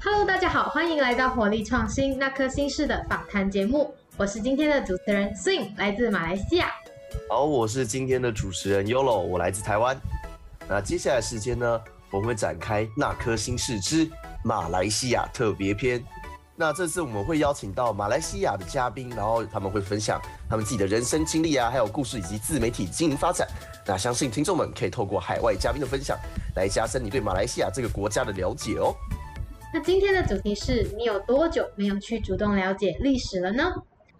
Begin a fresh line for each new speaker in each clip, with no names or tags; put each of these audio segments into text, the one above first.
Hello，大家好，欢迎来到活力创新那颗心事的访谈节目，我是今天的主持人 Sin，来自马来西亚。
好，我是今天的主持人 Yolo，我来自台湾。那接下来时间呢，我们会展开那颗心事之马来西亚特别篇。那这次我们会邀请到马来西亚的嘉宾，然后他们会分享他们自己的人生经历啊，还有故事以及自媒体经营发展。那相信听众们可以透过海外嘉宾的分享，来加深你对马来西亚这个国家的了解哦。
那今天的主题是你有多久没有去主动了解历史了呢？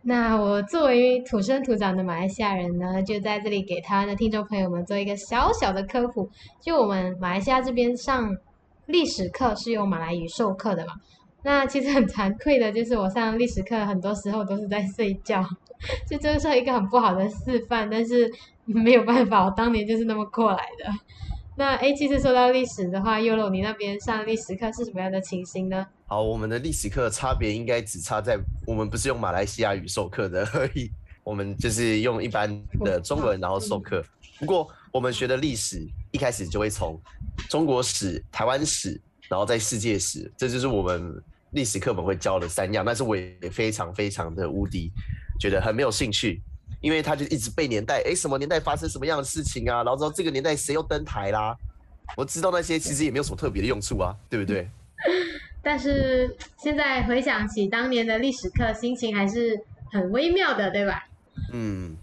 那我作为土生土长的马来西亚人呢，就在这里给台湾的听众朋友们做一个小小的科普。就我们马来西亚这边上历史课是用马来语授课的嘛。那其实很惭愧的，就是我上历史课很多时候都是在睡觉，就这是一个很不好的示范。但是没有办法，我当年就是那么过来的。那哎，其实说到历史的话，优乐，你那边上历史课是什么样的情形呢？
好，我们的历史课差别应该只差在我们不是用马来西亚语授课的而已，我们就是用一般的中文然后授课。不过我们学的历史一开始就会从中国史、台湾史。然后在世界史，这就是我们历史课本会教的三样。但是我也非常非常的无敌，觉得很没有兴趣，因为他就一直背年代，哎，什么年代发生什么样的事情啊？然后知道这个年代谁又登台啦？我知道那些其实也没有什么特别的用处啊，对不对？
但是现在回想起当年的历史课，心情还是很微妙的，对吧？
嗯，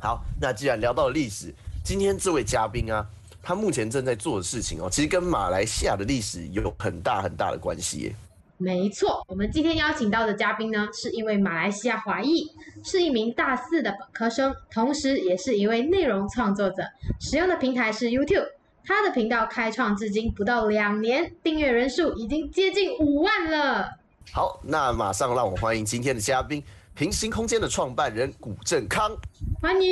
好，那既然聊到了历史，今天这位嘉宾啊。他目前正在做的事情哦，其实跟马来西亚的历史有很大很大的关系耶。
没错，我们今天邀请到的嘉宾呢，是一位马来西亚华裔，是一名大四的本科生，同时也是一位内容创作者，使用的平台是 YouTube。他的频道开创至今不到两年，订阅人数已经接近五万了。
好，那马上让我欢迎今天的嘉宾，平行空间的创办人古正康，
欢迎。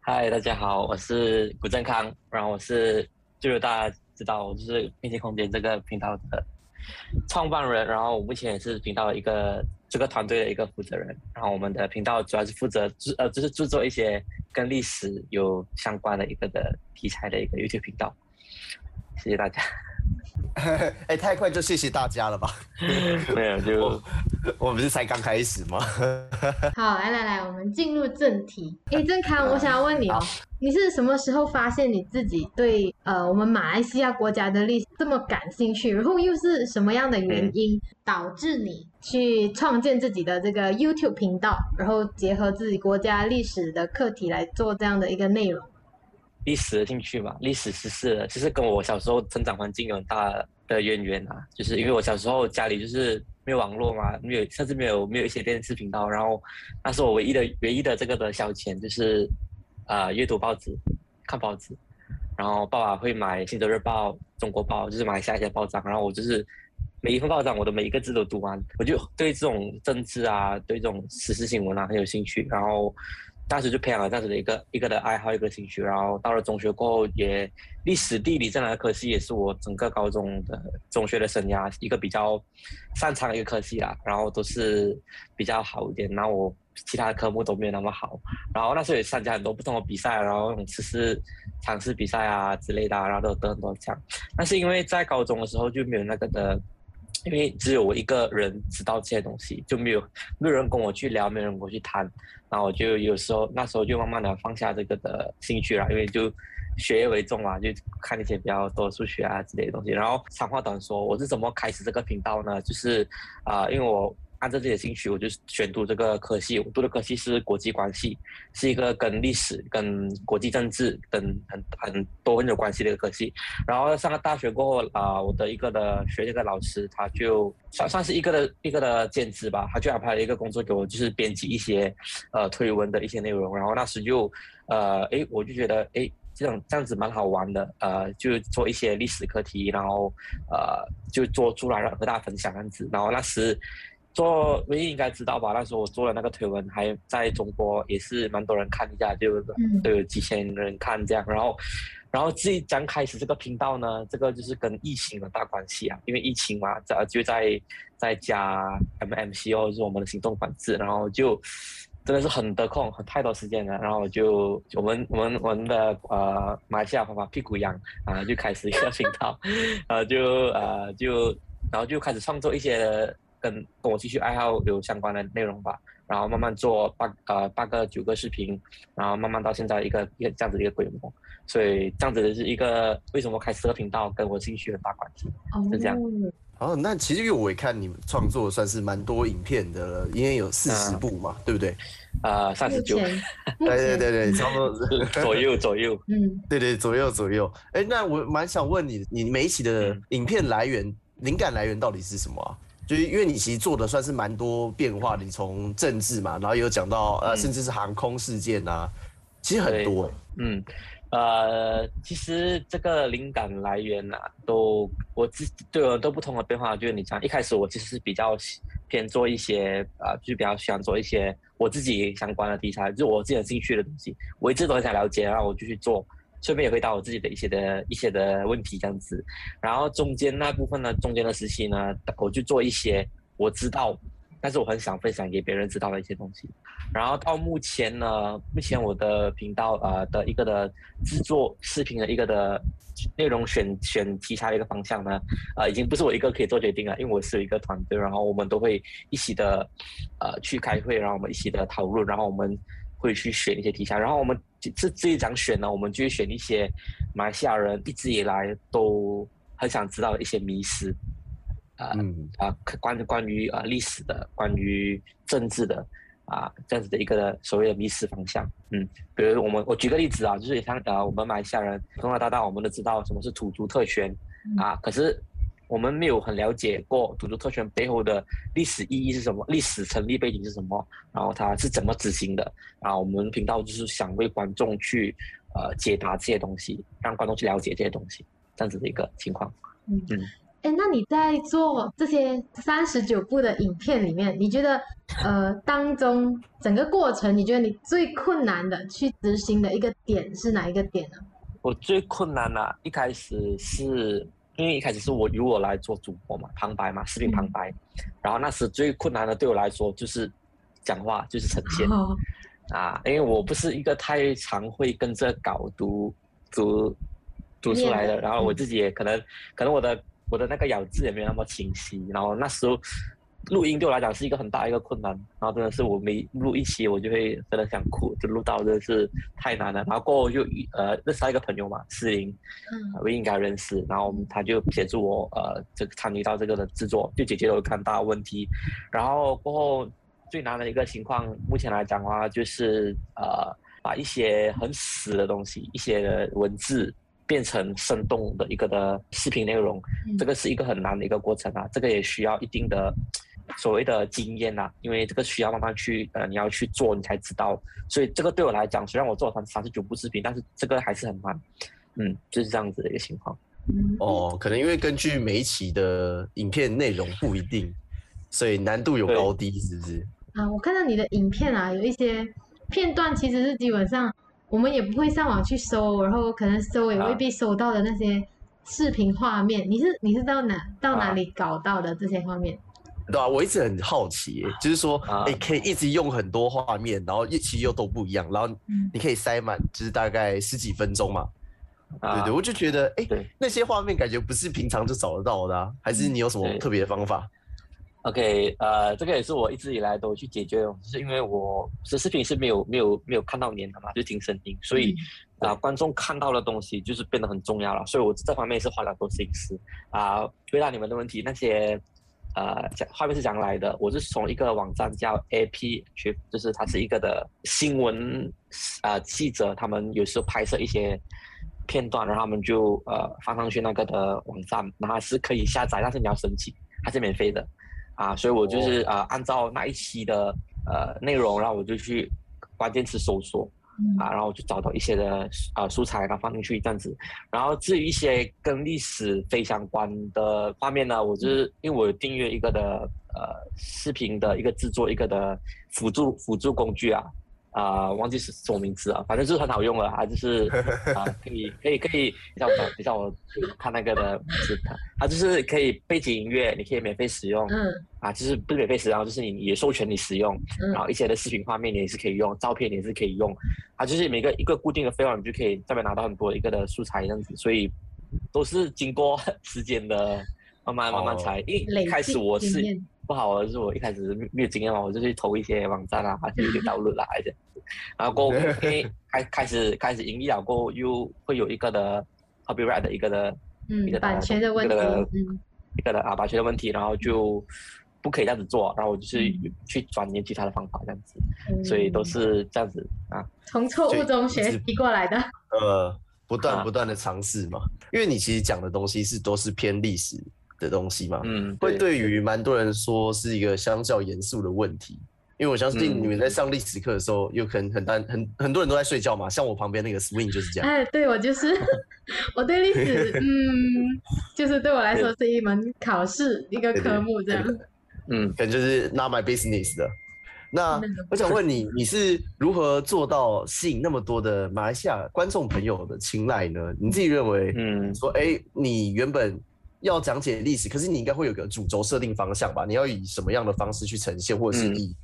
嗨，大家好，我是古正康，然后我是就是大家知道我就是平行空间这个频道的创办人，然后我目前也是频道一个这个团队的一个负责人，然后我们的频道主要是负责制呃就是制作一些跟历史有相关的一个的题材的一个 YouTube 频道，谢谢大家。
哎，太快就谢谢大家了吧？
没有，就
我们是才刚开始吗？
好，来来来，我们进入正题。哎，郑康，我想要问你哦，你是什么时候发现你自己对呃我们马来西亚国家的历史这么感兴趣？然后又是什么样的原因导致你去创建自己的这个 YouTube 频道，然后结合自己国家历史的课题来做这样的一个内容？
历史的兴趣嘛，历史实事，其实跟我小时候成长环境有很大的渊源啊。就是因为我小时候家里就是没有网络嘛，没有甚至没有没有一些电视频道，然后那是我唯一的唯一的这个的消遣，就是啊阅读报纸，看报纸。然后爸爸会买《新洲日报》《中国报》，就是买下一些报章，然后我就是每一份报章我的每一个字都读完，我就对这种政治啊，对这种时事新闻啊很有兴趣，然后。当时就培养了这样子的一个一个的爱好，一个兴趣。然后到了中学过后，也历史、地理这两个科系也是我整个高中的中学的生涯一个比较擅长一个科系啦。然后都是比较好一点。然后我其他的科目都没有那么好。然后那时候也参加很多不同的比赛，然后那种测试、尝试比赛啊之类的，然后都得很多奖。但是因为在高中的时候就没有那个的。因为只有我一个人知道这些东西，就没有没有人跟我去聊，没有人跟我去谈，然后我就有时候那时候就慢慢的放下这个的兴趣了，因为就学业为重嘛，就看一些比较多数学啊之类的东西。然后长话短说，我是怎么开始这个频道呢？就是啊，因为我。按照自己的兴趣，我就选读这个科系。我读的科系是国际关系，是一个跟历史、跟国际政治等很很多很有关系的一个科系。然后上了大学过后啊，我的一个的学这个老师，他就算算是一个的一个的兼职吧，他就安排了一个工作给我，就是编辑一些呃推文的一些内容。然后那时就呃哎，我就觉得哎，这种这样子蛮好玩的，呃，就做一些历史课题，然后呃就做出来了和大家分享这样子。然后那时。做唯一应该知道吧？那时候我做的那个推文，还在中国也是蛮多人看一下，就都有几千人看这样。然后，然后自己刚开始这个频道呢，这个就是跟疫情有大关系啊，因为疫情嘛，在就在在家 M M C O 是我们的行动管制，然后就真的是很得空，很太多时间了。然后就我们我们我们的呃马来西亚爸爸屁股痒啊，就开始一个频道，呃就呃就然后就开始创作一些跟跟我兴趣爱好有相关的内容吧。然后慢慢做八呃八个九个视频，然后慢慢到现在一个一个这样子的一个规模。所以这样子是一个为什么开十个频道跟我兴趣很大关系，是这样。
哦，那其实因为我也看你们创作算是蛮多影片的了，因为有四十部嘛，对不对？
啊，三十九，
对对对对，差不多
左右左右，
嗯，
对对左右左右。哎，那我蛮想问你，你每一期的影片来源、灵感来源到底是什么啊？就是因为你其实做的算是蛮多变化，你从政治嘛，然后有讲到呃，甚至是航空事件啊，其实很多。
嗯。呃，其实这个灵感来源呐，都我自对我都不同的变化。就是你讲一开始我其实是比较偏做一些啊，就比较喜欢做一些我自己相关的题材，就我自己有兴趣的东西，我一直都很想了解，然后我就去做，顺便也回答我自己的一些的一些的问题这样子。然后中间那部分呢，中间的时期呢，我就做一些我知道。但是我很想分享给别人知道的一些东西，然后到目前呢，目前我的频道呃的一个的制作视频的一个的内容选选题材的一个方向呢，呃已经不是我一个可以做决定了，因为我是有一个团队，然后我们都会一起的呃去开会，然后我们一起的讨论，然后我们会去选一些题材，然后我们这这一讲选呢，我们就会选一些马来西亚人一直以来都很想知道的一些迷思。啊啊，关关于啊历史的，关于政治的，啊这样子的一个所谓的迷失方向，嗯，比如我们我举个例子啊，就是像呃我们马来西亚人从小到大我们都知道什么是土著特权，啊，可是我们没有很了解过土著特权背后的历史意义是什么，历史成立背景是什么，然后它是怎么执行的，啊，我们频道就是想为观众去呃解答这些东西，让观众去了解这些东西，这样子的一个情况，嗯嗯。
哎，那你在做这些三十九部的影片里面，你觉得呃当中整个过程，你觉得你最困难的去执行的一个点是哪一个点呢？
我最困难的，一开始是因为一开始是我由我来做主播嘛，旁白嘛，视频旁白，然后那时最困难的对我来说就是讲话，就是呈现。啊，因为我不是一个太常会跟着稿读读读出来的，然后我自己也可能可能我的。我的那个咬字也没有那么清晰，然后那时候录音对我来讲是一个很大一个困难，然后真的是我每录一期我就会真的想哭，就录到真的是太难了。然后过后就呃认识到一个朋友嘛，思林，嗯，我应该认识，然后他就协助我呃这个参与到这个的制作，就解决了我很大问题。然后过后最难的一个情况，目前来讲的话就是呃把一些很死的东西，一些文字。变成生动的一个的视频内容，这个是一个很难的一个过程啊，这个也需要一定的所谓的经验呐，因为这个需要慢慢去呃，你要去做，你才知道。所以这个对我来讲，虽然我做了三三十九部视频，但是这个还是很难，嗯，就是这样子的一个情况。
哦，可能因为根据每一期的影片内容不一定，所以难度有高低，是不是？
啊，我看到你的影片啊，有一些片段其实是基本上。我们也不会上网去搜，然后可能搜也未必搜到的那些视频画面。你是你是到哪到哪里搞到的这些画面？
对啊，我一直很好奇，就是说，哎，可以一直用很多画面，然后一期又都不一样，然后你可以塞满，就是大概十几分钟嘛。对对，我就觉得，哎，那些画面感觉不是平常就找得到的，还是你有什么特别的方法
？OK，呃，这个也是我一直以来都去解决的，就是因为我这视频是没有没有没有看到脸的嘛，就听声音，所以啊，观众看到的东西就是变得很重要了，所以我这方面是花了很多心思啊。回答你们的问题，那些呃讲画面是怎样来的？我是从一个网站叫 AP 去，就是它是一个的新闻呃记者，他们有时候拍摄一些片段，然后他们就呃放上去那个的网站，然后是可以下载，但是你要申请，它是免费的。啊，所以我就是啊，按照那一期的呃内容，然后我就去关键词搜索，啊，然后我就找到一些的啊素材，然后放进去这样子。然后至于一些跟历史非相关的画面呢，我就是因为我有订阅一个的呃视频的一个制作一个的辅助辅助工具啊，啊，忘记是什么名字啊，反正就是很好用了，它就是 啊，可以可以可以，等下我等下我看那个的名字，它它就是可以背景音乐，你可以免费使用，
嗯。
啊，就是不是免费使用，就是你你也授权你使用，
嗯
然后一些的视频画面你也是可以用，照片你也是可以用，啊，就是每个一个固定的费用，你就可以这边拿到很多一个的素材这样子，所以都是经过 时间的慢慢慢慢
哦
才，一开始我是不好的是我一开始没没有经验嘛，我就去投一些网站啊，就一些道路啦这样子，然后过后 因为开开始开始盈利了过后，又会有一个的 copyright 的一个的一个，
嗯版权的问题，
一个的
嗯。
一个的啊版权的问题，然后就不可以这样子做，然后我就是
嗯。
去钻研其他的方法这样子，
嗯。
所以都是这样子啊，
从错误中学习过来的。
呃，不断
啊。
不断的尝试嘛，因为你其实讲的东西是都是偏历史的东西嘛，
嗯，
会对于蛮多人说是一个相较严肃的问题。因为我相信
嗯
你们在上历史课的时候，有可能很单很很多人都在睡觉嘛，像我旁边那个 swing 就是这样。
哎，对我就是 我对历史，嗯，就是对我来说是一门考试，一个科目这样。
嗯
可能就是 not my business 的。那
那个
我想问你，你是如何做到吸引那么多的马来西亚观众朋友的青睐呢？你自己认为，
嗯
说，哎，你原本要讲解历史，可是你应该会有个主轴设定方向吧？你要以什么样的方式去呈现，或者是
嗯
以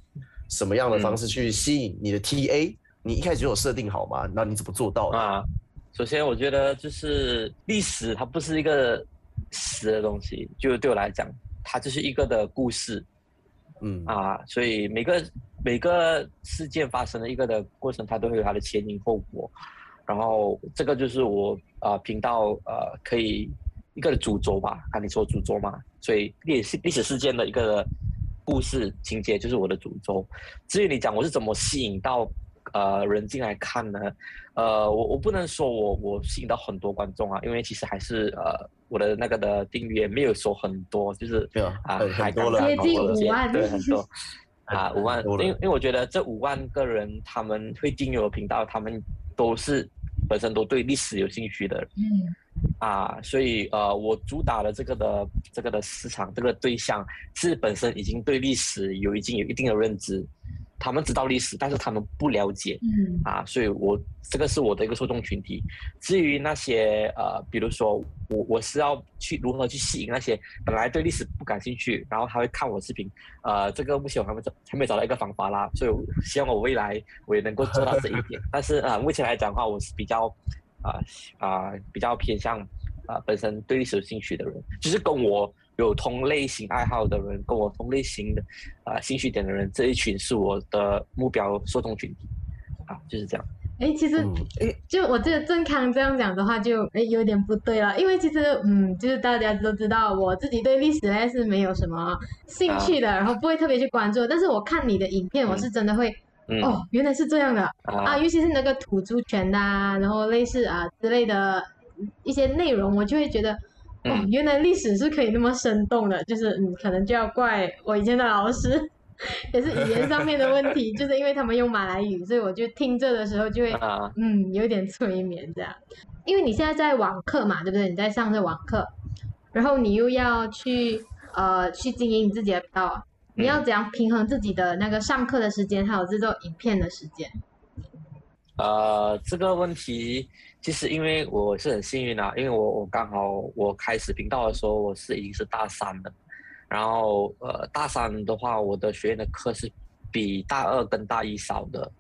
什么样的方式去吸引你的 TA？你一开始就有设定好吗？那你怎么做到的？
啊，首先我觉得就是历史，它不是一个死的东西，就对我来讲，它就是一个的故事
嗯
啊，所以每个每个事件发生的一个的过程，它都会有它的前因后果，然后这个就是我呃频道呃可以一个的主轴吧，看你说主轴嘛，所以历史历史事件的一个故事情节就是我的主轴。至于你讲我是怎么吸引到呃人进来看呢？呃，我我不能说我我吸引到很多观众啊，因为其实还是呃我的那个的订阅没有说很多，就是
没有
啊
很
还
多了
接近五万。
对很多。啊五万，因为因为我觉得这五万个人他们会订阅我频道，他们都是本身都对历史有兴趣的人。
嗯
啊，所以呃，我主打的这个的这个的市场，这个对象是本身已经对历史有已经有一定的认知，他们知道历史，但是他们不了解
嗯
啊，所以我这个是我的一个受众群体。至于那些呃，比如说我我是要去如何去吸引那些本来对历史不感兴趣，然后他会看我视频，呃，这个目前我还没找还没找到一个方法啦，所以希望我未来我也能够做到这一点。但是啊、呃，目前来讲的话，我是比较啊啊、比较偏向啊、本身对历史有兴趣的人，就是跟我有同类型爱好的人，跟我同类型的啊、兴趣点的人，这一群是我的目标受众群体啊，就是这样。
哎，其实就我这个正康这样讲的话就，哎有点不对了，因为其实嗯，就是大家都知道我自己对历史呢是没有什么兴趣的，然后不会特别去关注，但是我看你的影片，我是真的会、
嗯
哦，原来是这样的啊，
啊
尤其是那个土著权呐啊，然后类似啊之类的一些内容，我就会觉得。哦
嗯，
原来历史是可以那么生动的，就是嗯，可能就要怪我以前的老师，也是语言上面的问题，就是因为他们用马来语，所以我就听着的时候就会
啊
嗯，有点催眠这样。因为你现在在网课嘛，对不对？你在上这网课，然后你又要去呃去经营你自己的频道，你要怎样平衡自己的那个上课的时间，还有制作影片的时间？
呃，这个问题其实因为我是很幸运啊，因为我我刚好我开始频道的时候我是已经是大三了，然后呃大三的话我的学院的课是比大二跟大一少的，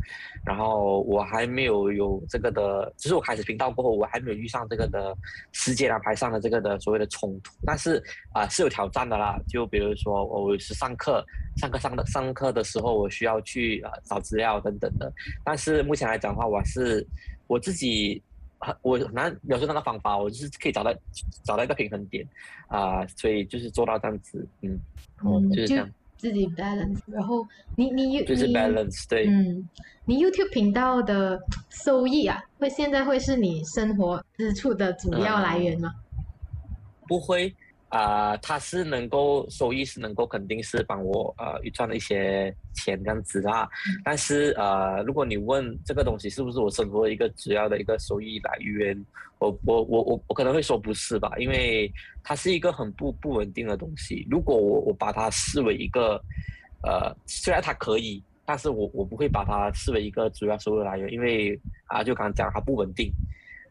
然后我还没有有这个的，就是我开始频道过后我还没有遇上这个的时间安排上的这个的所谓的冲突，但是啊、是有挑战的啦，就比如说我是上课上课上的上课的时候我需要去呃找资料等等的。但是目前来讲的话，我是我自己很我很难描述那个方法，我就是可以找到找到一个平衡点啊、所以就是做到这样子，嗯，哦
嗯，
就是这样，
自己 balance。然后你你
就是
你
balance 对，
嗯，你 YouTube 频道的收益啊，会现在会是你生活支出的主要来源吗？
不会啊、它是能够收益是能够肯定是帮我呃预赚了一些钱这样子啦。但是呃，如果你问这个东西是不是我生活的一个主要的一个收益来源，我我我我我可能会说不是吧，因为它是一个很不不稳定的东西。如果我我把它视为一个呃，虽然它可以但是我我不会把它视为一个主要收入来源，因为啊，就刚刚讲它不稳定。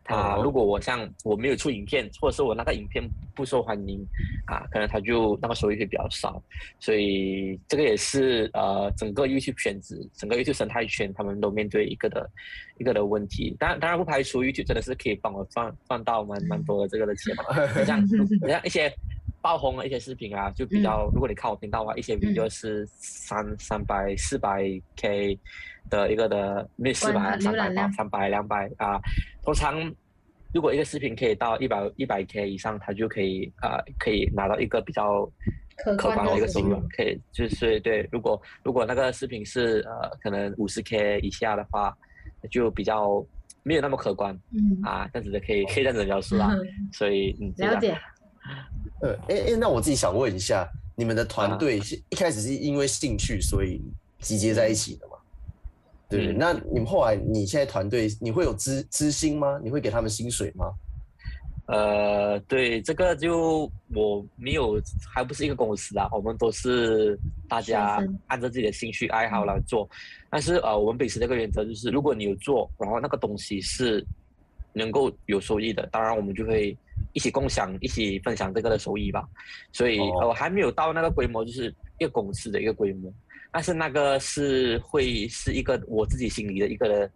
他如果我像我没有出影片，或者是我那个影片不受欢迎，啊，可能他就那个收益会比较少。所以这个也是呃整个 YouTube 圈子、整个 YouTube 生态圈他们都面对一个的一个的问题。当然当然不排除 YouTube 真的是可以帮我赚赚到蛮蛮多的这个的钱嘛，像像一些。爆红的一些视频啊，就比较，如果你看我频道的话，一些 video 是三三百、四百 K 的一个的，没四百、三百八、三百、两百啊。通常，如果一个视频可以到一百一百 K 以上，它就可以啊，可以拿到一个比较可观的一个收入。可以，就是对，如果如果那个视频是呃，可能五十 K 以下的话，就比较没有那么可观。嗯啊，这样子的可以可以这样子描述啦。所以嗯，
了解。
呃，哎哎，那我自己想问一下，你们的团队是一开始是因为兴趣所以集结在一起的吗？对，那你们后来你现在团队你会有资资薪吗？你会给他们薪水吗？
呃，对，这个就我没有，还不是一个公司啊，我们都是大家按照自己的兴趣爱好来做。但是呃，我们秉持这个原则就是，如果你有做，然后那个东西是能够有收益的，当然我们就会。一起共享、一起分享这个的收益吧，所以我还没有到那个规模，就是一个公司的一个规模，但是那个是会是一个我自己心里的一个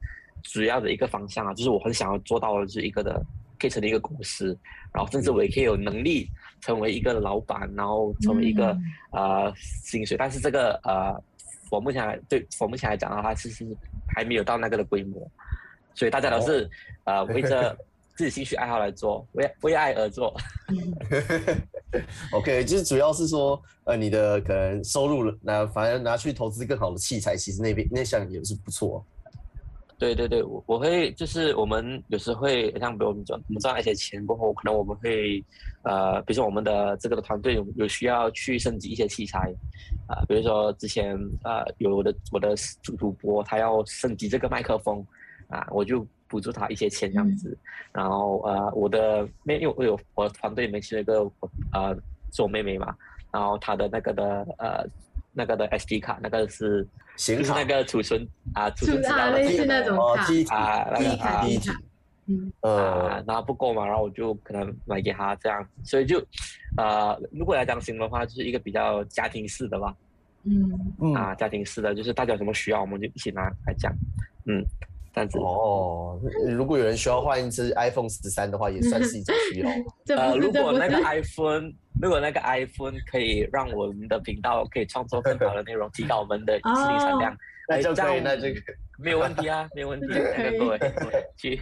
主要的一个方向啊，就是我很想要做到的就是一个的可以成立一个公司，然后甚至我也可以有能力成为一个老板，然后成为一个呃薪水，但是这个呃我目前来对我目前来讲的话，其实还没有到那个的规模，所以大家都是呃围着。自己兴趣爱好来做，为为爱而做。
OK，就是主要是说，呃，你的可能收入拿，反正拿去投资更好的器材，其实那边那项也是不错。
对对对，我我会就是我们有时会像比如我们赚我们赚了一些钱过后，可能我们会呃，比如说我们的这个的团队有有需要去升级一些器材啊，比如说之前呃有我的我的主主播他要升级这个麦克风啊，我就。补助他一些钱这样子，然后呃，我的妹，因为我有我团队里面是一个呃，是我妹妹嘛，然后她的那个的呃，那个的 SD 卡，那个是就是那个储存啊，储存资料的
那种
卡。啊，那个卡，嗯。呃，然后不够嘛，然后我就可能买给他这样，所以就呃，如果来讲行的话，就是一个比较家庭式的吧，嗯。啊，家庭式的，就是大家有什么需要，我们就一起拿来讲，嗯。
哦，如果有人需要换一只 iPhone 十三的话，也算是一种需要。
呃，如果那个 iPhone，如果那个 iPhone 可以让我们的频道可以创作更好的内容，提高我们的视力产量，
那就可以，那就
没有问题啊，没有问题。那个各位去，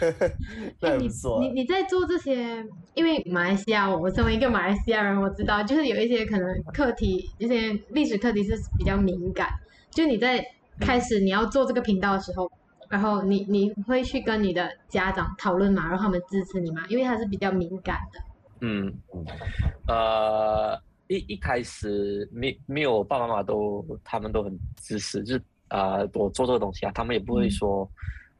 那
你
错。
你你在做这些，因为马来西亚，我身为一个马来西亚人，我知道就是有一些可能课题，一些历史课题是比较敏感，就你在。开始你要做这个频道的时候，然后你你会去跟你的家长讨论嘛，然后他们支持你嘛，因为他是比较敏感的。
嗯，呃，一一开始没没有爸爸妈妈都他们都很支持，就是呃我做这个东西啊，他们也不会说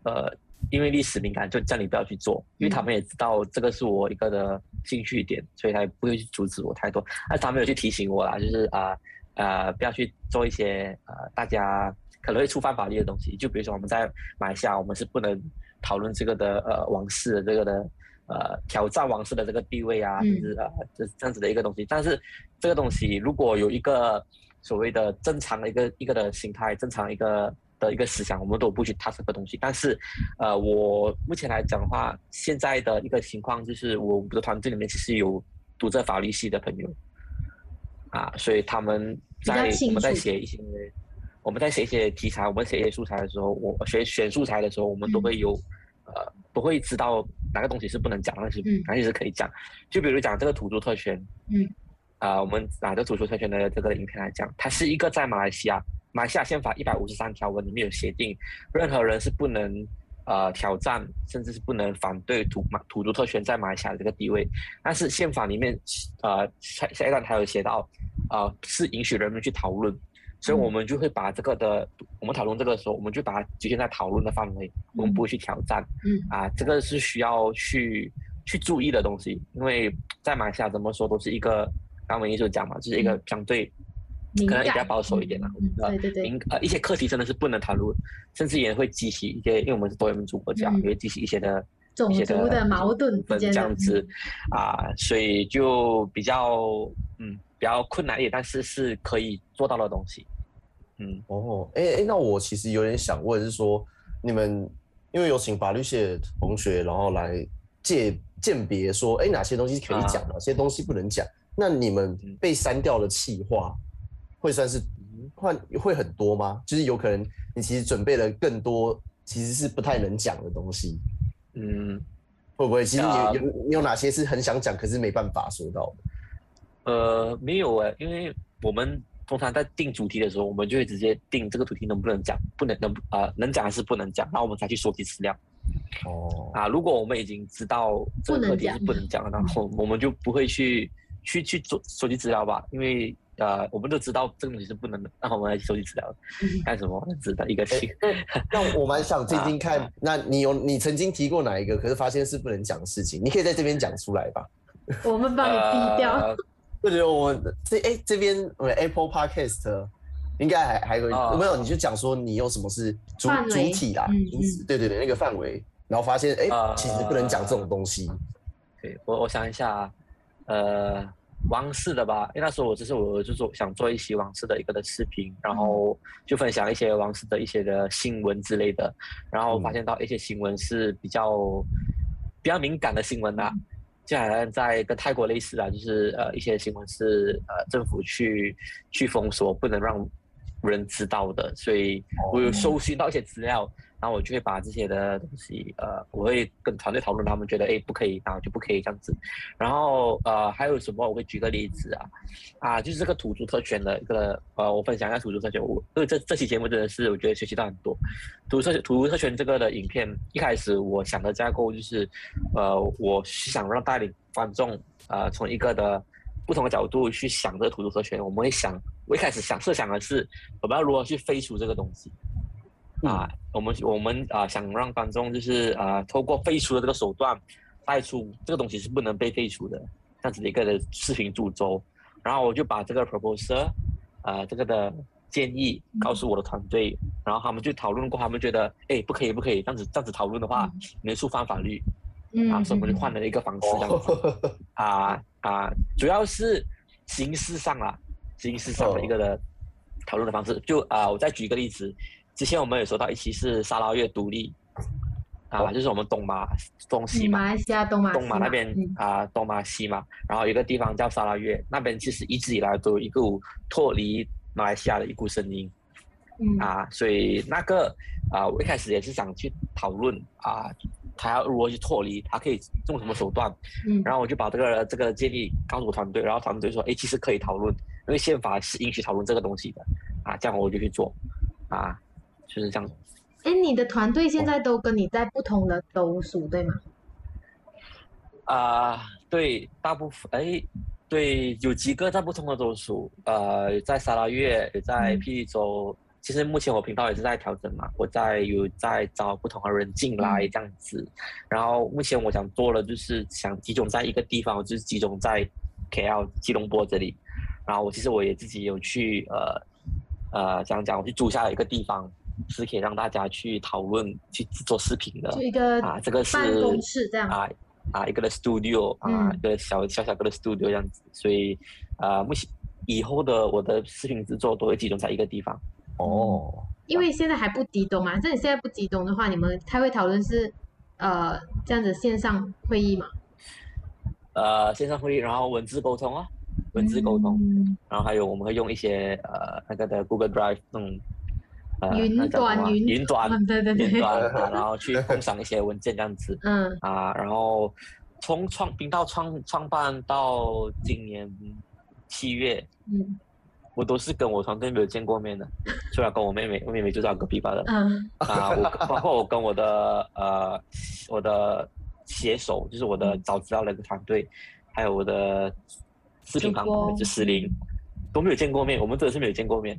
呃因为历史敏感就叫你不要去做，因为他们也知道这个是我一个的兴趣点，所以他也不会去阻止我太多。但他们有去提醒我啦，就是啊呃不要去做一些呃大家。可能会触犯法律的东西，就比如说我们在马来西亚，我们是不能讨论这个的呃王室的这个的呃挑战王室的这个地位啊，甚至呃这这样子的一个东西。但是这个东西如果有一个所谓的正常的一个一个的心态，正常一个的一个思想，我们都不去踏这个东西。但是呃，我目前来讲的话，现在的一个情况就是我们的团队里面其实有读这法律系的朋友啊，所以他们在我们在写一些。我们在写一些题材，我们写一些素材的时候，我选选素材的时候，我们都会有，呃，不会知道哪个东西是不能讲，但是哪些是可以讲。就比如讲这个土著特权，嗯，啊，我们拿这土著特权的这个影片来讲，它是一个在马来西亚，马来西亚宪法一百五十三条文里面有协定，任何人是不能呃挑战，甚至是不能反对土马土著特权在马来西亚的这个地位。但是宪法里面，呃，下下一段还有写到，呃，是允许人们去讨论。所以，我们就会把这个的，我们讨论这个的时候，我们就把它局限在讨论的范围，我们不会去挑战。嗯，啊，这个是需要去去注意的东西，因为在马来西亚怎么说都是一个，刚刚我们一直讲嘛，就是一个相对可能比较保守一点啦。
嗯
呃
对对对，
敏呃一些课题真的是不能谈论，甚至也会激起一些，因为我们是多元民族国家，
嗯。
也会激起一些的
种
一些
族的矛盾
这样子啊，所以就比较嗯比较困难一点，但是是可以做到的东西。嗯，
哦，哎哎，那我其实有点想问，是说你们因为有请法律系的同学，然后来鉴鉴别说，哎，哪些东西可以讲，
啊
哪些东西不能讲。那你们
嗯
被删掉的气话，会算是换会很多吗？就是有可能你其实准备了更多，其实是不太能讲的东西，
嗯，
会不会？其实有你有哪些是很想讲，可是没办法说到的？
呃，没有诶，因为我们通常在定主题的时候，我们就会直接定这个主题能不能讲，不能能啊、能讲还是不能讲，然后我们才去收集资料
哦，
啊。如果我们已经知道这个课题是不能讲的，然后我们就不会去去去做收集资料吧，因为呃，我们都知道这个东西是不能的，那我们来收集资料
嗯
干什么？知道一个题。
那我蛮想听听
啊
看，那你有你曾经提过哪一个，可是发现是不能讲的事情，你可以在这边讲出来吧。
我们帮你低调。
呃
我觉得我这哎、这边我们 Apple Podcast 应该还还有、
啊。
没有？你就讲说你有什么是主主体啦，
嗯
主旨对对对，那个范围，然后发现哎、
啊。
其实不能讲这种东西。
对我我想一下啊，呃，王室的吧，因为那时候我就是我就做想做一期王室的一个的视频，然后就分享一些王室的一些的新闻之类的，然后发现到一些新闻是比较比较敏感的新闻啦、就好像在跟泰国类似啊，就是呃一些新闻是呃政府去去封锁，不能让人知道的，所以我有搜寻到一些资料，然后我就会把这些的东西，呃，我会跟团队讨论，他们觉得哎不可以，然后就不可以这样子。然后呃还有什么？我会举个例子啊，啊就是这个土著特权的一个呃，我分享一下土著特权。我因为这这期节目真的是我觉得学习到很多。土著土著特权这个的影片，一开始我想的架构就是，呃，我是想让带领观众呃从一个的不同的角度去想这个土著特权。我们会想，我一开始想设想的是我们要如何去废除这个东西。啊，我们我们啊、想让观众就是啊、透过废除的这个手段，带出这个东西是不能被废除的这样子的一个的视频主轴，然后我就把这个 proposal，呃，这个的建议告诉我的团队，然后他们就讨论过，他们觉得哎不可以不可以这样子这样子讨论的话，没触犯法律。
嗯。
啊，所以我们就换了一个方式这样子。
哦，
啊啊，主要是形式上啦，形式上的一个的讨论的方式。就啊，我再举一个例子，之前我们有说到一期是沙拉越独立，啊，
哦。
就是我们东马东西嘛，
嗯马来西亚东马
东马那边
嗯。
啊，东马西嘛，然后有一个地方叫沙拉越，那边其实一直以来都有一股脱离马来西亚的一股声音。
嗯。
啊，所以那个啊，我一开始也是想去讨论啊，他要如何去脱离，他可以用什么手段，
嗯。
然后我就把这个这个建议告诉我团队，然后团队说，哎，其实可以讨论，因为宪法是允许讨论这个东西的，啊，这样我就去做，啊，就是这样。
哎，你的团队现在都跟你在不同的州属对吗？
啊、对，大部分哎，对，有几个在不同的州属，呃，在沙拉越，也在
嗯
霹雳州。其实目前我频道也是在调整嘛，我在有在找不同的人进来
嗯
这样子。然后目前我想做的就是想集中在一个地方，就是集中在 KL 吉隆坡这里。然后我其实我也自己有去呃呃讲讲，我去租下了一个地方，是可以让大家去讨论、去制作视频的
就一个
啊。这个是
办公室这样。
啊啊一个的 studio 啊，
嗯
一个小小小个的 studio 这样子，所以啊，目前以后的我的视频制作都会集中在一个地方。
哦，
因为现在还不集中嘛，这你现在不集中的话，你们开会讨论是呃这样子线上会议嘛？
呃，线上会议，然后文字沟通啊，文字沟通，
嗯
然后还有我们会用一些呃那个的 Google Drive 那种呃
云端云
云端
嗯对对对
云端啊，然后去共享一些文件这样子
嗯
啊，然后从创频道创创办到今年七月，
嗯
我都是跟我团队没有见过面的，除了跟我妹妹，我妹妹就在隔壁罢了。
嗯
啊，我包括我跟我的呃我的携手，就是我
嗯
的早知道那个团队，还有我的视频旁白就石林，都没有见过面，我们真的是没有见过面。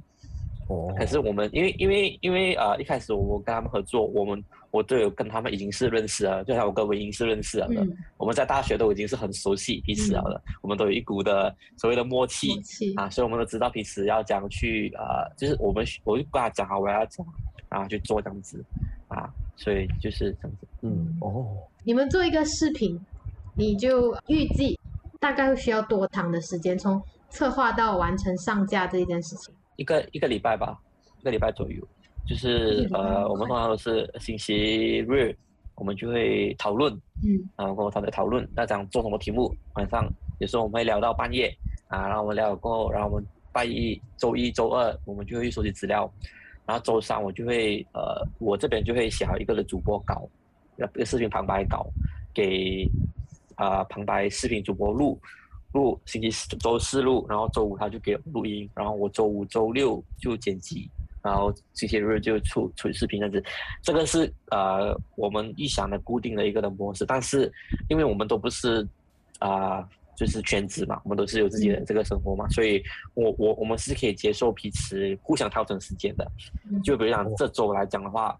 哦，
可是我们因为因为因为呃一开始我跟他们合作，我们我都有跟他们已经是认识了，就像我跟文英是认识了的，
嗯，
我们在大学都已经是很熟悉彼此了的，我们都有一股的所谓的默契。
默契。
啊，所以我们都知道彼此要怎样去呃，就是我们我就跟他讲好我要讲，然后去做这样子。啊，所以就是这样子。
嗯，哦，
你们做一个视频，你就预计大概会需要多长的时间，从策划到完成上架这一件事情？
一个一个礼拜吧，一个礼拜左右。就是呃，我们通常都是星期日，我们就会讨论，
嗯
然后跟我团队讨论要讲做什么题目。晚上有时候我们会聊到半夜啊，然后我们聊了过后，然后我们拜一、周一周二我们就会收集资料，然后周三我就会呃，我这边就会写好一个的主播稿，一个视频旁白稿给啊、旁白视频主播录。录星期四周四录，然后周五他就给我录音，然后我周五、周六就剪辑，然后星期日就出出视频这样子。这个是呃我们预想的固定的一个的模式，但是因为我们都不是啊、就是全职嘛，我们都是有自己的这个生活嘛，所以我我我们是可以接受彼此互相调整时间的。
嗯
就比如讲这周来讲的话，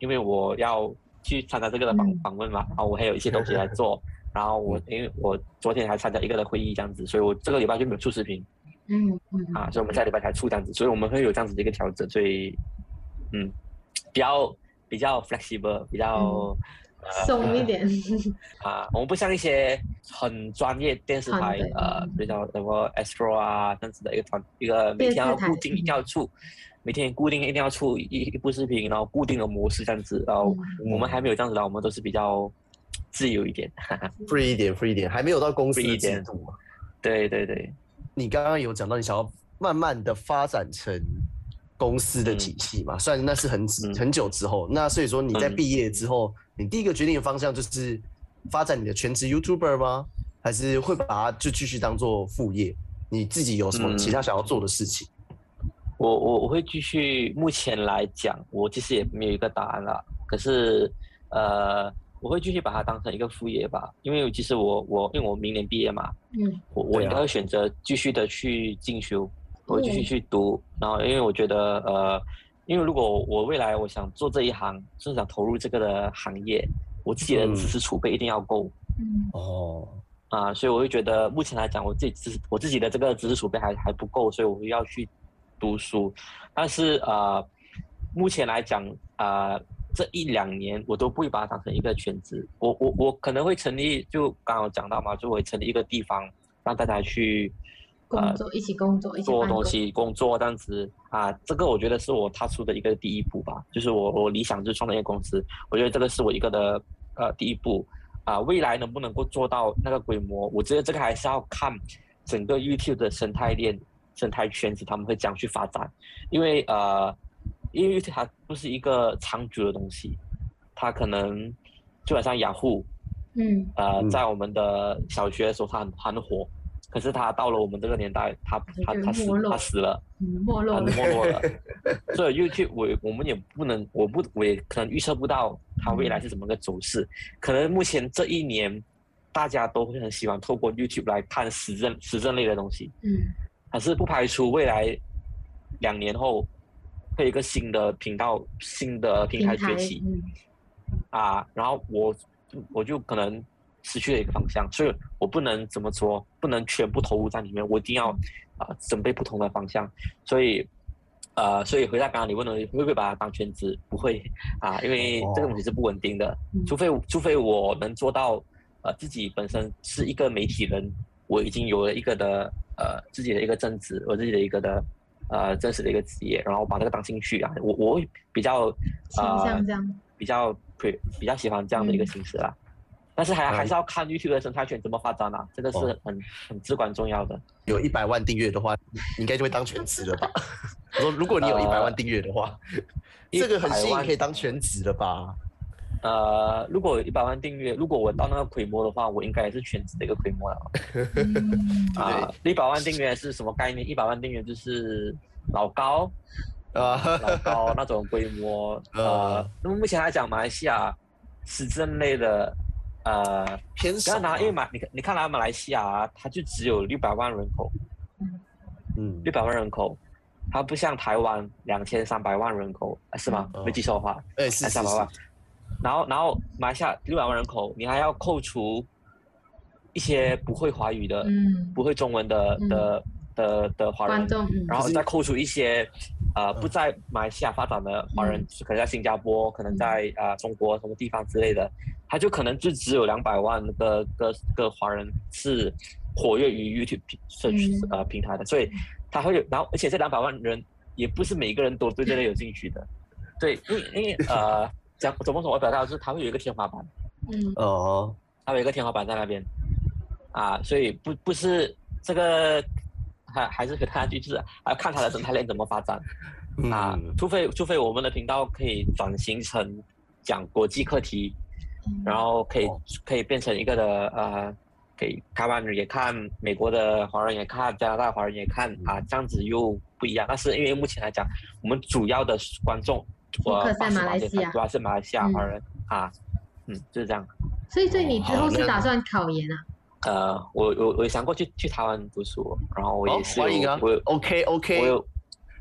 因为我要去参加这个的访
嗯
访问嘛，然后我还有一些东西来做，然后我因为我昨天还参加一个的会议这样子，所以我这个礼拜就没有出视频
嗯嗯
啊，所以我们下礼拜才出这样子，所以我们会有这样子的一个调整，所以嗯，比较比较 flexible，比较、呃
松一点，
啊，我们不像一些很专业电视台呃
嗯，
比较什么 Astro 啊这样子的一个团一个每天要固定一定
嗯。
要出，每天固定一定要出一一部视频，然后固定的模式这样子，然后
嗯。
我们还没有这样子的，我们都是比较自由一点。
free 一点，free 一点，还没有到公司的
一点
制度嘛。
对对对，
你刚刚有讲到你想要慢慢的发展成公司的体系嘛？虽然那是很
嗯
很久之后，那所以说你在
嗯
毕业之后，你第一个决定的方向就是发展你的全职 YouTuber 吗？还是会把它就继续当做副业？你自己有什么
嗯
其他想要做的事情？
我我我会继续，目前来讲，我其实也没有一个答案啦。可是呃，我会继续把它当成一个副业吧，因为其实我我因为我明年毕业嘛，
嗯。
我我应该会选择继续的去进修，我会继续去读，然后因为我觉得呃，因为如果我未来我想做这一行，甚至想投入这个的行业，我自己的
嗯。
知识储备一定要够。
嗯。
哦，
啊、所以我会觉得目前来讲，我自己知识我自己的这个知识储备还还不够，所以我会要去读书，但是呃，目前来讲啊。呃这一两年我都不会把它当成一个圈子，我我我可能会成立，就刚刚有讲到嘛，就会成立一个地方，让大家去
工作一起工作一起
做东西、工作这样子啊，这个我觉得是我踏出的一个第一步吧。就是我我理想就是创造一个公司，我觉得这个是我一个的呃第一步啊。未来能不能够做到那个规模，我觉得这个还是要看整个 YouTube 的生态链、生态圈子他们会怎样去发展，因为呃，因为它不是一个长久的东西，它可能就好像雅虎
嗯。
呃，
嗯。
在我们的小学的时候，它很很火，可是它到了我们这个年代，它它
就
它死它死了，
嗯没落。
很
了，
没落了。所以 YouTube 我我们也不能，我不我也可能预测不到它未来是怎么个走势。可能目前这一年，大家都会很喜欢透过 YouTube 来看时政时政类的东西，
嗯。
可是不排除未来两年后会有一个新的频道、新的平台崛起。
嗯
啊，然后我我就可能失去了一个方向，所以我不能怎么说，不能全部投入在里面，我一定要啊、准备不同的方向，所以。呃，所以回到刚刚你问的，会不会把它当全职？不会啊，因为这个东西是不稳定的，
嗯
除非除非我能做到，呃，自己本身是一个媒体人，我已经有了一个的呃自己的一个正职，我自己的一个的呃真实的一个职业，然后把那个当兴趣啊，我我会比较
倾
呃
向这样，
比较 pre 比较喜欢这样的一个
嗯
形式啦。但是还
嗯
还是要看 YouTube 的生态圈怎么发展啊，这个是
哦
很很至关重要的。
有一百万订阅的话，应该就会当全职了吧？我说，如果你有一百万订阅的话，这个很吸引，可以当全职了吧？
呃，如果有一百万订阅，如果我到那个规模的话，我应该也是全职的一个规模了。
嗯
啊，一百万订阅是什么概念？一百万订阅就是老高
啊，
老高那种规模。呃
呃，
那么目前来讲，马来西亚时政类的，呃，
偏少啊。
不要拿，因为马你看你看来马来西亚啊，它就只有六百万人口，
嗯
六百万人口，它不像台湾两千三百万人口，啊是吗？
嗯
没记错的话，
哎，是是
三百万
是，
然后然后马来西亚六百万人口，你还要扣除一些不会华语的、
嗯，
不会中文的
嗯。
的的的华人，然后再扣除一些呃不在马来西亚发展的华人
嗯，
可能在新加坡，可能在呃中国什么地方之类的，他就可能就只有两百万个个个华人是活跃于 YouTube 平社区
嗯
呃平台的，所以他会有，然后而且这两百万人也不是每个人都对这类有兴趣的，对，因为因为呃讲怎么说，我表达的是他会有一个天花板。
嗯
哦，
它有一个天花板在那边，啊，所以不不是这个，还还是可以看下去，就是还要看它的生态链怎么发展 啊
嗯，，
除非除非我们的频道可以转型成讲国际课题，
嗯
然后可以
哦
可以变成一个的呃，给台湾人也看，美国的华人也看，加拿大华人也看
嗯
啊，这样子又不一样。但是因为目前来讲，我们主要的观众，呃
Focus 在马来西亚
主要是马来西亚
嗯
华人啊，嗯，就是这样。
所以所以你之后是打算考研啊？
呃，我我我想过去去台湾读书，然后我也是有、
欢迎啊
我 OK
OK，
我有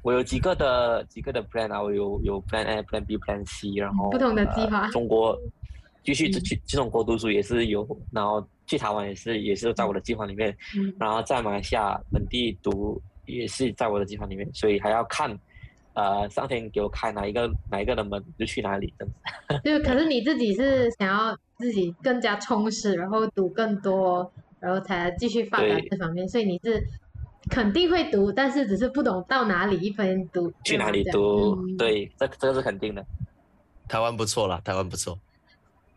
我有几个的几个的 plan 啊，我有有 plan A、plan B、plan C，然后
不同的计划
呃、中国 继续
嗯
去去中国读书也是有，然后去台湾也是也是在我的计划里面，
嗯
然后在马来西亚本地读也是在我的计划里面，所以还要看。呃，上天给我开哪一个哪一个的门就去哪里，这样子。
就是可是你自己是想要自己更加充实，然后读更多，然后才继续发展这方面，所以你是肯定会读，但是只是不懂到哪里一边读，
去哪里读？
嗯
对，这这个是肯定的。
台湾不错啦，台湾不错。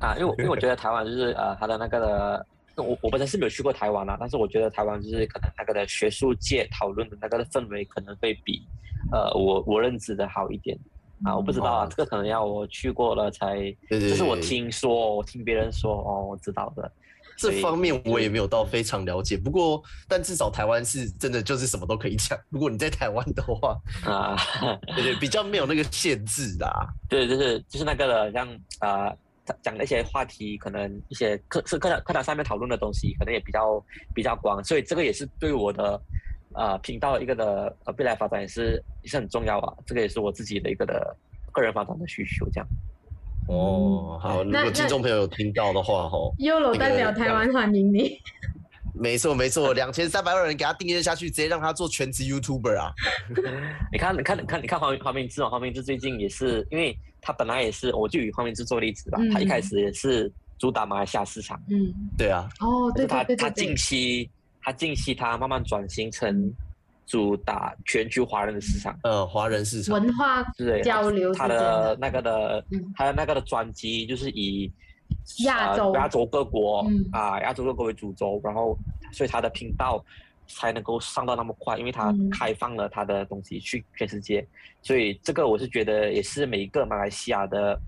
啊，因为我因为我觉得台湾就是呃，它的那个的，我我本身是没有去过台湾啦，但是我觉得台湾就是可能那个的学术界讨论的那个的氛围可能会比呃我我认知的好一点啊，我不知道啊，
哦
这个可能要我去过了才，
对对
这是我听说，我听别人说哦，我知道的。
这方面我也没有到非常了解，不过但至少台湾是真的就是什么都可以讲。如果你在台湾的话，
啊，
对对，比较没有那个限制啦。
对，就是就是那个的，像呃讲的一些话题，可能一些课是课堂课堂上面讨论的东西，可能也比较比较广，所以这个也是对我的呃频道一个的呃未来发展也是也是很重要啊，这个也是我自己的一个的个人发展的需求，这样。
哦，好，如果听众朋友有听到的话，吼
，，Yolo
那个
代表台湾欢迎你。
没错没错，两千三百万人给他订阅下去，直接让他做全职 YouTuber 啊。
你看，你看，你看，你看黄黄明志嘛，黄明志最近也是，因为他本来也是，我就以黄明志做例子吧，他一开始也是主打马来西亚市场。
嗯，
对啊，
哦，
他
对对对对，
他近期他近期他慢慢转型成主打全球华人的市场，
呃，华人市场，
文化
对
交流
他的那个的
嗯。
他的那个的专辑就是以呃
亚洲。
亚洲各国
嗯。
啊亚洲各国为主轴，然后所以他的频道才能够上到那么快，因为他
嗯。
开放了他的东西去全世界，所以这个我是觉得也是每一个马来西亚的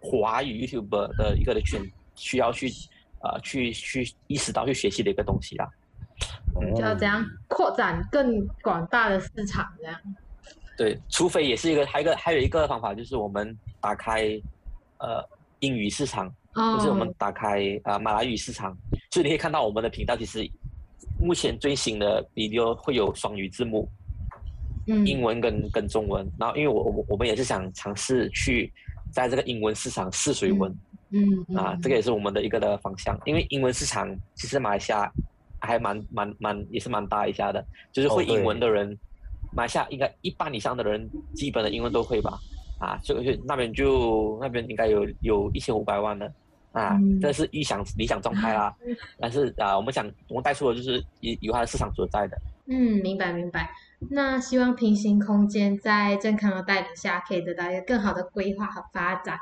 华语 YouTube 的一个的圈需要去呃去去意识到去学习的一个东西啦。
就要这样扩展更广大的市场，这样。
对，除非也是一个，还有一个还有一个方法就是我们打开呃英语市场，
哦，
就是我们打开呃马来语市场，所以你可以看到我们的频道其实目前最新的 video 会有双语字幕，
嗯
英文跟跟中文，然后因为我我我们也是想尝试去在这个英文市场试水温。
嗯嗯
啊，这个也是我们的一个的方向，因为英文市场其实马来西亚还蛮蛮蛮也是蛮大一下的，就是会英文的人，马来西亚应该一半以上的人基本的英文都会吧，啊，所以那边就那边应该有有一千五百万的。啊
嗯，
这是预想理想状态啦，但是啊，我们想我们带出的就是有有它的市场所在的。
嗯，明白明白。那希望平行空间在健康的带领下，可以得到一个更好的规划和发展。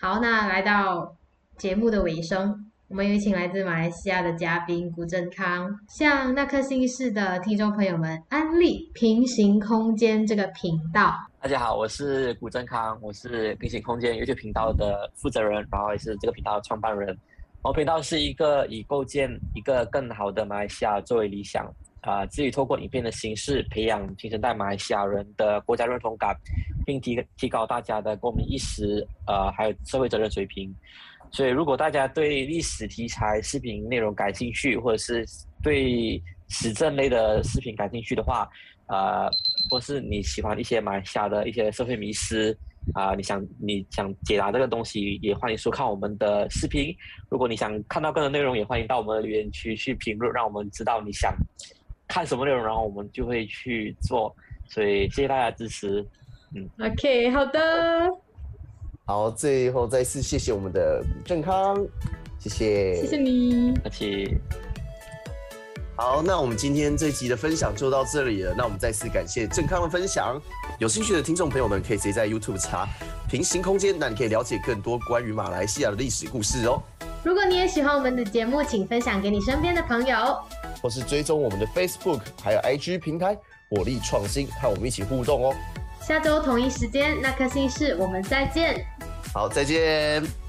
好，那来到节目的尾声，我们有请来自马来西亚的嘉宾古正康，向那颗星市的听众朋友们安利平行空间这个频道。
大家好，我是古正康，我是平行空间 YouTube 频道的负责人，然后也是这个频道的创办人。我频道是一个以构建一个更好的马来西亚作为理想，啊、致力透过影片的形式培养新生代马来西亚人的国家认同感，并提提高大家的公民意识，呃，还有社会责任水平。所以，如果大家对历史题材视频内容感兴趣，或者是对时政类的视频感兴趣的话，呃，或是你喜欢一些马来西亚的一些社会迷思啊、你想你想解答这个东西，也欢迎收看我们的视频。如果你想看到更多内容，也欢迎到我们的留言区去评论，让我们知道你想看什么内容，然后我们就会去做。所以谢谢大家支持。
嗯 OK，好的，
好，最后再次谢谢我们的郑康，谢谢，
谢谢你。
而且
好，那我们今天这一集的分享就到这里了。那我们再次感谢郑康的分享。有兴趣的听众朋友们，可以直接在 YouTube 查“平行空间”，那你可以了解更多关于马来西亚的历史故事哦。
如果你也喜欢我们的节目，请分享给你身边的朋友。
或是追踪我们的 Facebook 还有 IG 平台“火力创新”，和我们一起互动哦。
下周同一时间，那颗星是我们再见。
好，再见。